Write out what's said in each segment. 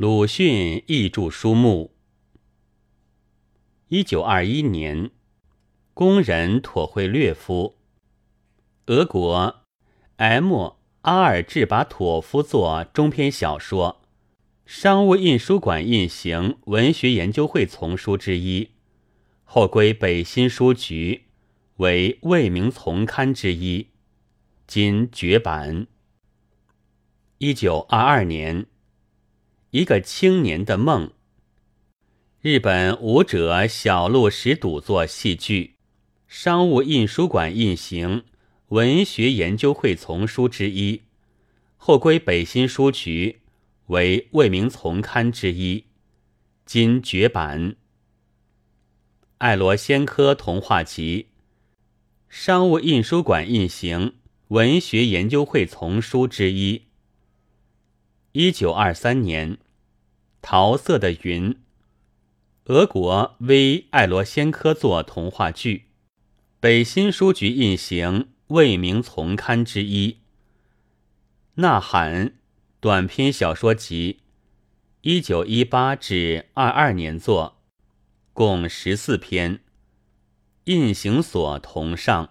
鲁迅译著书目。一九二一年，工人妥会略夫，俄国 M 阿尔志巴妥夫作中篇小说，商务印书馆印行文学研究会丛书之一，后归北新书局，为未名丛刊之一，今绝版。一九二二年，一个青年的梦。日本舞者小路石笃作戏剧，商务印书馆印行文学研究会丛书之一，后归北新书局，为未名丛刊之一，今绝版。爱罗先科童话集，商务印书馆印行文学研究会丛书之一。一九二三年，《桃色的云》，俄国 V 爱罗先科作童话剧，北新书局印行未名丛刊之一。《呐喊》短篇小说集，一九一八至二二年作，共十四篇，印行所同上。《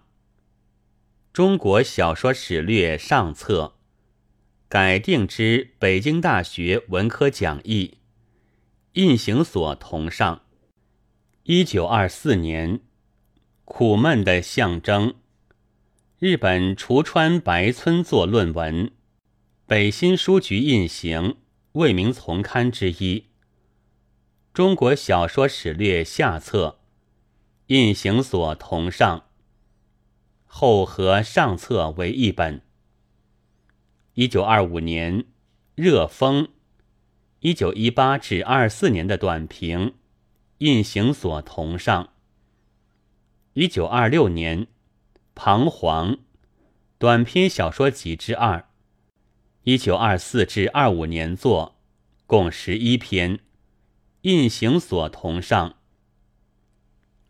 中国小说史略》上册。改定之北京大学文科讲义，印行所同上。一九二四年，苦闷的象征。日本橱川白村作论文，北新书局印行未名丛刊之一。中国小说史略下册，印行所同上。后和上册为一本。一九二五年，《热风》；一九一八至二四年的短评，印行所同上。一九二六年，《彷徨》短篇小说集之二；一九二四至二五年作，共十一篇，印行所同上。《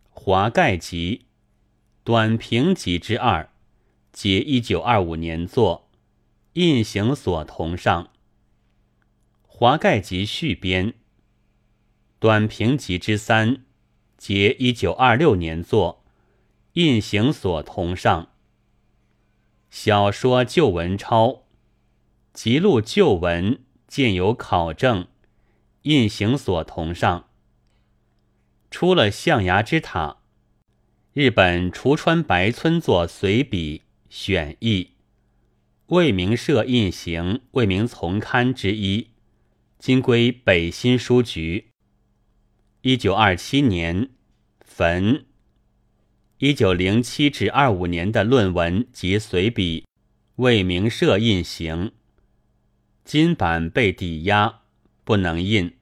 华盖集》短评集之二，皆一九二五年作。印行所同上，《华盖集续编》短评集之三，皆一九二六年作，印行所同上。小说旧文抄，辑录旧文，见有考证，印行所同上。出了象牙之塔，日本橱川白村作随笔选译。未名社印行未名丛刊之一，今归北新书局。一九二七年焚。一九零七至二五年的论文及随笔，未名社印行。金版被抵押，不能印。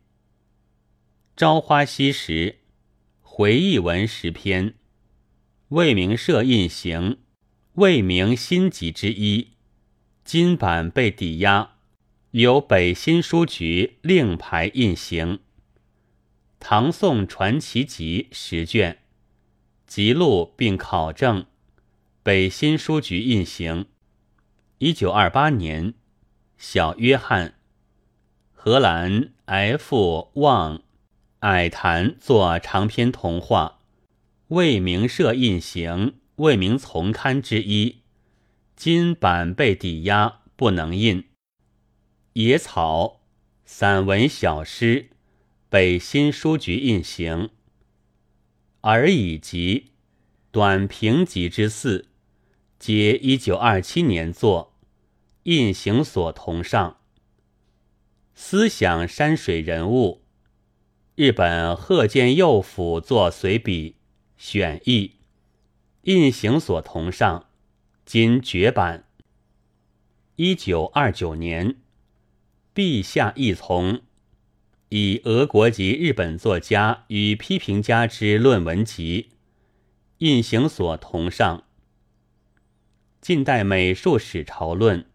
朝花夕拾回忆文十篇，未名社印行，未名新集之一。金版被抵押，由北新书局另排印行。《唐宋传奇集》十卷，辑录并考证，北新书局印行。一九二八年，小约翰，荷兰 F 旺。矮谈作长篇童话，未名社印行，未名丛刊之一。金版被抵押，不能印。野草散文小诗，北新书局印行。而已集短评集之四，皆一九二七年作，印行所同上。思想山水人物，日本鹤见右辅作随笔选译，印行所同上。今绝版。一九二九年，陛下一从，以俄国籍日本作家与批评家之论文集，印行所同上。近代美术史潮论，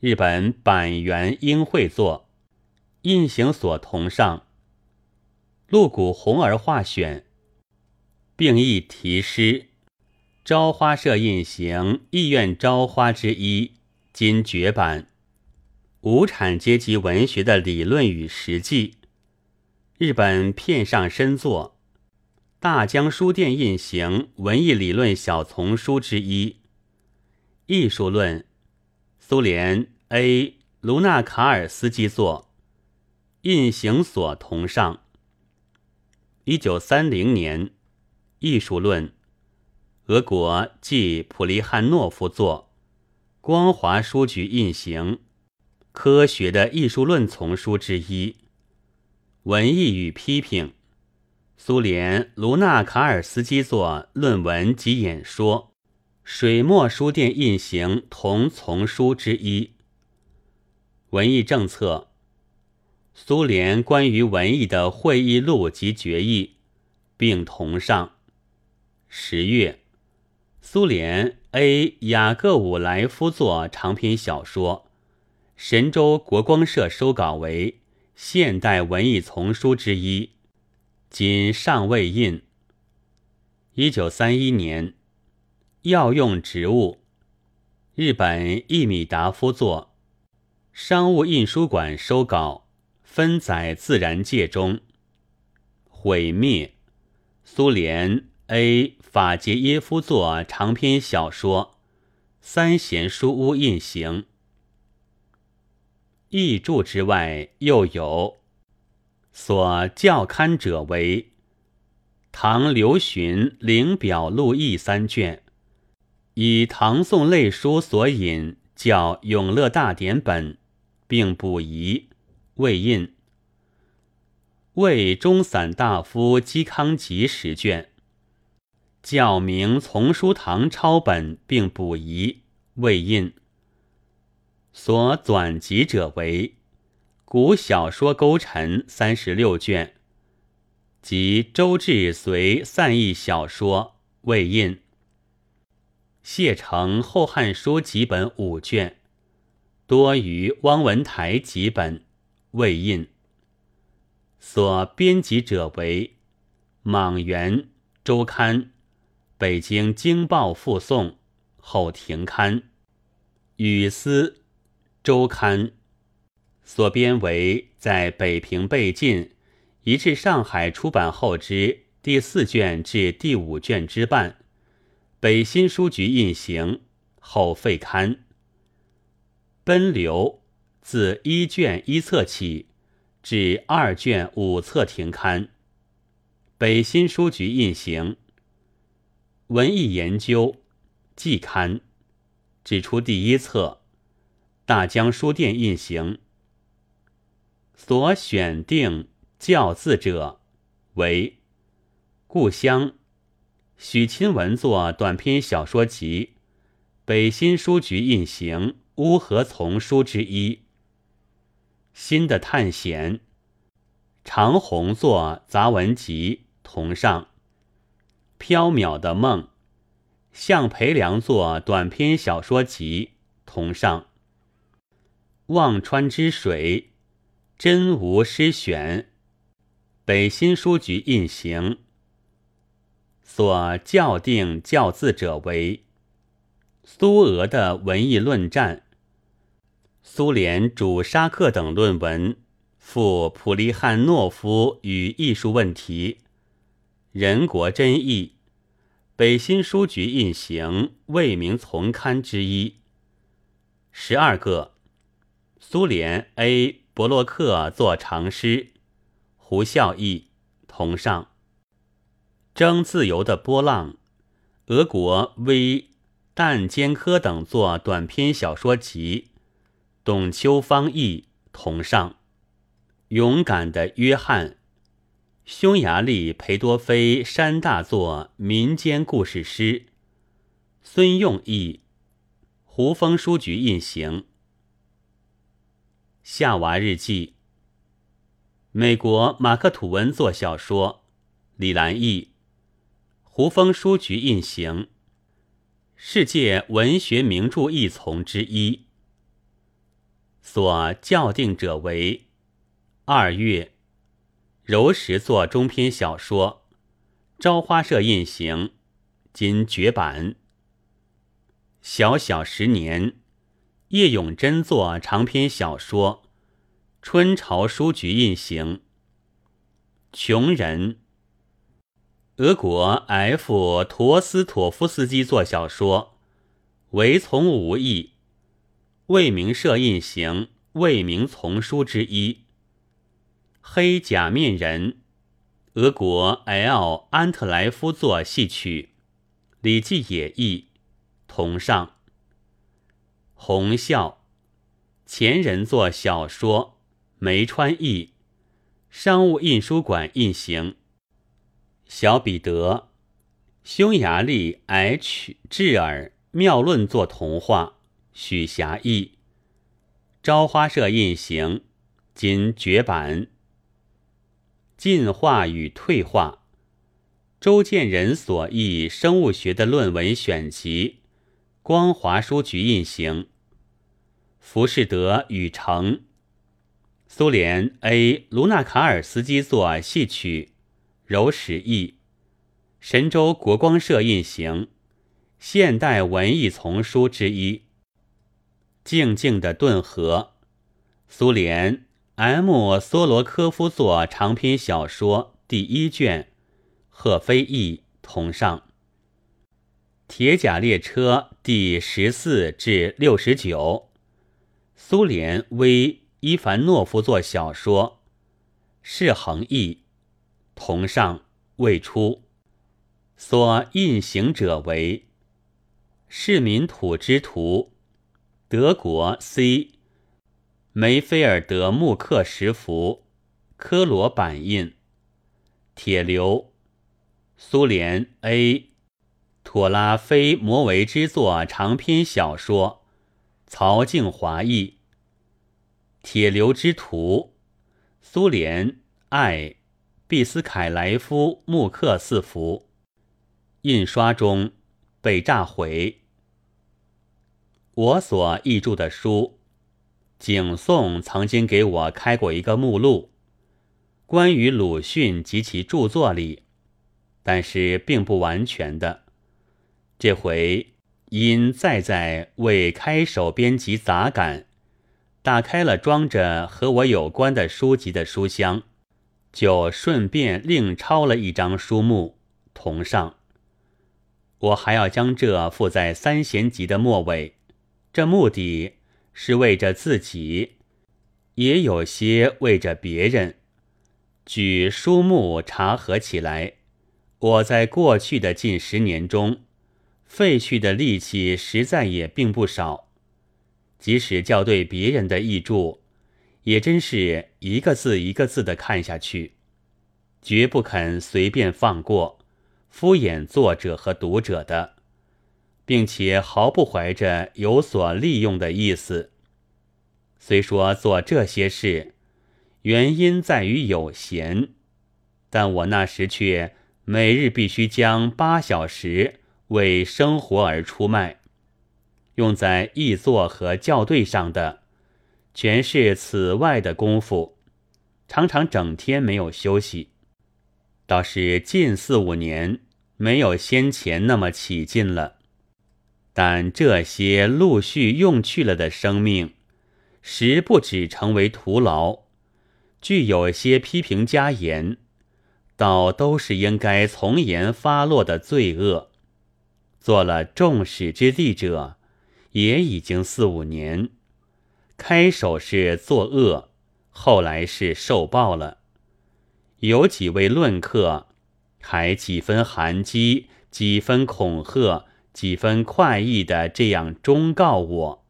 日本板垣英会作，印行所同上。陆谷红儿画选，并译题诗。朝花社印行《意愿朝花》之一，今绝版。无产阶级文学的理论与实际。日本片上深作，大江书店印行文艺理论小丛书之一。艺术论，苏联 A 卢纳卡尔斯基作，印行所同上。一九三零年，艺术论，俄国继普利汉诺夫作，光华书局印行。科学的艺术论丛书之一，文艺与批评，苏联卢纳卡尔斯基作论文及演说，水墨书店印行同丛书之一。文艺政策，苏联关于文艺的会议录及决议，并同上。十月，苏联 A 雅各伍莱夫作长篇小说。神州国光社收稿为现代文艺丛书之一，仅尚未印。一九三一年，药用植物，日本易米达夫作，商务印书馆收稿，分载自然界中。毁灭，苏联 A 法杰耶夫作长篇小说，三贤书屋印行。译著之外，又有所校刊者为《唐刘询灵表录异》三卷，以唐宋类书所引，叫《永乐大典》本，并补遗未印。魏中散大夫嵇康集十卷，教明丛书堂抄本，并补遗未印。所纂辑者为《古小说勾陈》三十六卷，及周至随散佚小说未印。谢承《后汉书》几本五卷，多于汪文台几本未印。所编辑者为《莽原周刊》《北京京报》附送后停刊，《语丝》。周刊所编为在北平被禁，移至上海出版后之第四卷至第五卷之半，北新书局印行后废刊。奔流自一卷一册起至二卷五册停刊，北新书局印行。文艺研究季刊指出第一册。大江书店印行，所选定教字者为故乡许钦文作短篇小说集，北新书局印行乌合丛书之一。新的探险长虹作杂文集同上。缥缈的梦向培良作短篇小说集同上。忘川之水，真无诗选。北新书局印行。所校定校字者为苏俄的文艺论战，苏联主沙克等论文，附普利汉诺夫与艺术问题，人国真译。北新书局印行未名丛刊之一，十二个。苏联 A 伯洛克作长诗，胡孝义同上。争自由的波浪，俄国 V 但坚科等作短篇小说集，董秋芳译同上。勇敢的约翰，匈牙利裴多菲山大作民间故事诗，孙用译，胡风书局印行。夏娃日记。美国马克吐温作小说，李兰译，胡风书局印行。世界文学名著一丛之一。所校定者为二月，柔石作中篇小说，朝花社印行，今绝版。小小十年。叶永贞作长篇小说《春潮书局印行》。穷人。俄国 F 陀思妥夫斯基作小说《唯从无意》，未名社印行，未名丛书之一。黑假面人。俄国 L 安特莱夫作戏曲，《礼记野译》，同上。红笑，前人作小说，梅川译，商务印书馆印行。小彼得，匈牙利 H 智尔妙论作童话，许霞译。朝花社印行，今绝版。进化与退化，周建人所译生物学的论文选集，光华书局印行。浮士德与成，苏联 A. 卢纳卡尔斯基作戏曲，柔石译，神州国光社印行，现代文艺丛书之一。静静的顿河，苏联 M 梭罗科夫作长篇小说第一卷，贺飞译，同上。铁甲列车第十四至六十九。苏联为伊凡诺夫作小说，是恒译，同上未出，所印行者为市民土之图，德国 C 梅菲尔德穆克什福科罗版印，铁流，苏联 A 妥拉菲摩维之作长篇小说。曹静华译《铁流之图》，苏联爱。毕斯凯莱夫木刻四幅，印刷中。被炸毁。我所译著的书，景颂曾经给我开过一个目录，关于鲁迅及其著作里，但是并不完全的。这回。因再在为开手编辑杂感，打开了装着和我有关的书籍的书箱，就顺便另抄了一张书目同上。我还要将这附在三贤集的末尾，这目的是为着自己，也有些为着别人。举书目查核起来，我在过去的近十年中。废去的力气实在也并不少，即使校对别人的译著，也真是一个字一个字的看下去，绝不肯随便放过，敷衍作者和读者的，并且毫不怀着有所利用的意思。虽说做这些事，原因在于有闲，但我那时却每日必须将八小时。为生活而出卖，用在译作和校对上的，全是此外的功夫，常常整天没有休息。倒是近四五年没有先前那么起劲了，但这些陆续用去了的生命，实不止成为徒劳。据有些批评家言，倒都是应该从严发落的罪恶。做了众矢之的者，也已经四五年。开首是作恶，后来是受报了。有几位论客，还几分含讥，几分恐吓，几分快意的这样忠告我。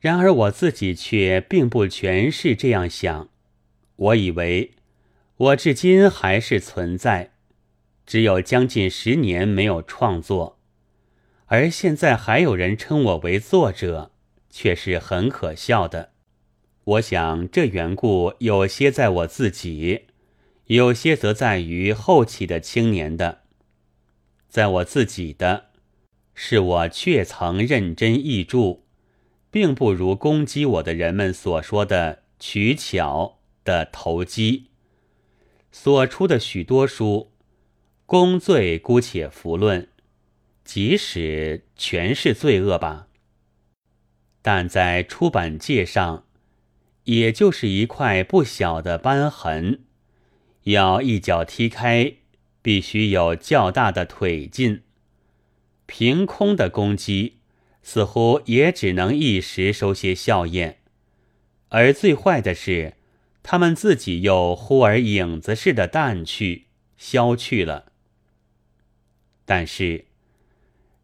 然而我自己却并不全是这样想。我以为我至今还是存在，只有将近十年没有创作。而现在还有人称我为作者，却是很可笑的。我想这缘故有些在我自己，有些则在于后起的青年的。在我自己的，是我确曾认真译著，并不如攻击我的人们所说的取巧的投机。所出的许多书，功罪姑且弗论。即使全是罪恶吧。但在出版界上，也就是一块不小的斑痕。要一脚踢开，必须有较大的腿劲。凭空的攻击，似乎也只能一时收些效验。而最坏的是，他们自己又忽而影子似的淡去、消去了。但是，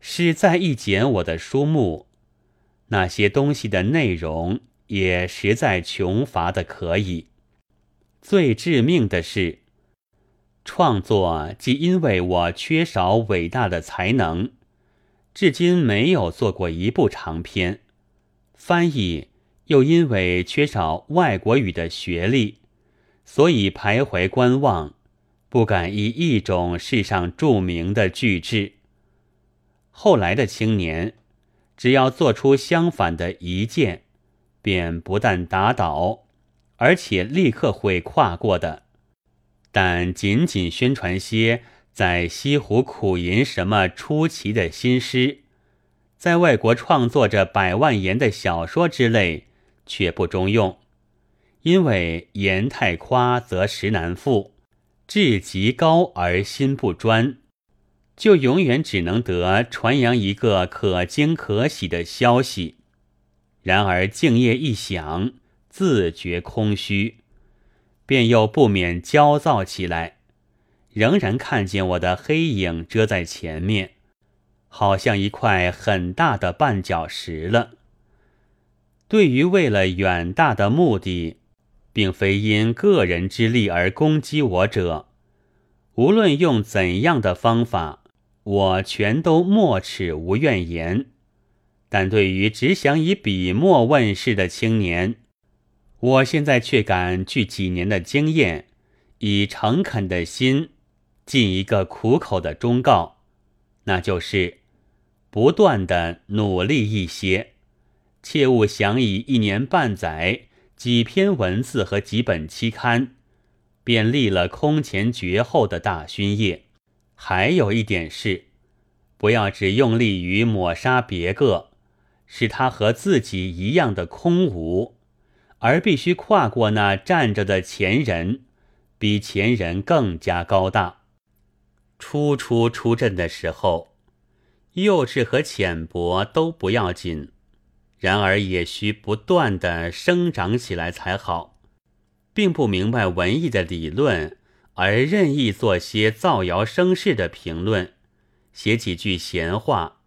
是再一检我的书目，那些东西的内容也实在穷乏的可以。最致命的是，创作既因为我缺少伟大的才能，至今没有做过一部长篇；翻译又因为缺少外国语的学历，所以徘徊观望。不敢以一种世上著名的句制。后来的青年，只要做出相反的一件，便不但打倒，而且立刻会跨过的。但仅仅宣传些在西湖苦吟什么出奇的新诗，在外国创作着百万言的小说之类，却不中用，因为言太夸，则实难复。志极高而心不专，就永远只能得传扬一个可惊可喜的消息。然而静夜一想，自觉空虚，便又不免焦躁起来。仍然看见我的黑影遮在前面，好像一块很大的绊脚石了。对于为了远大的目的。并非因个人之力而攻击我者，无论用怎样的方法，我全都默齿无怨言。但对于只想以笔墨问世的青年，我现在却敢据几年的经验，以诚恳的心，尽一个苦口的忠告，那就是不断的努力一些，切勿想以一年半载。几篇文字和几本期刊，便立了空前绝后的大勋业。还有一点是，不要只用力于抹杀别个，使他和自己一样的空无，而必须跨过那站着的前人，比前人更加高大。初初出阵的时候，幼稚和浅薄都不要紧。然而也需不断的生长起来才好，并不明白文艺的理论，而任意做些造谣生事的评论，写几句闲话，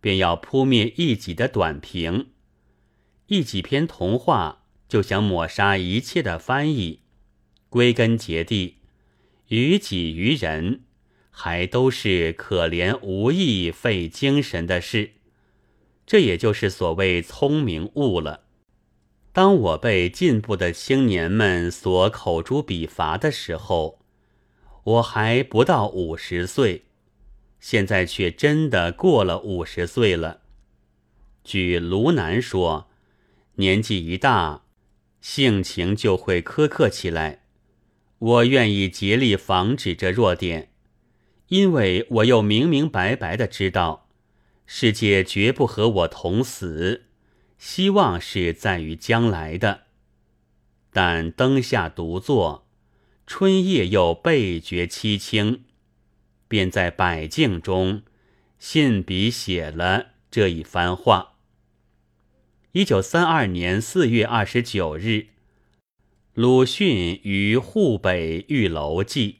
便要扑灭一己的短评，一几篇童话就想抹杀一切的翻译，归根结底，于己于人，还都是可怜无益、费精神的事。这也就是所谓聪明误了。当我被进步的青年们所口诛笔伐的时候，我还不到五十岁，现在却真的过了五十岁了。据卢南说，年纪一大，性情就会苛刻起来。我愿意竭力防止这弱点，因为我又明明白白的知道。世界绝不和我同死，希望是在于将来的。但灯下独坐，春夜又倍觉凄清，便在百境中信笔写了这一番话。一九三二年四月二十九日，鲁迅于沪北玉楼记。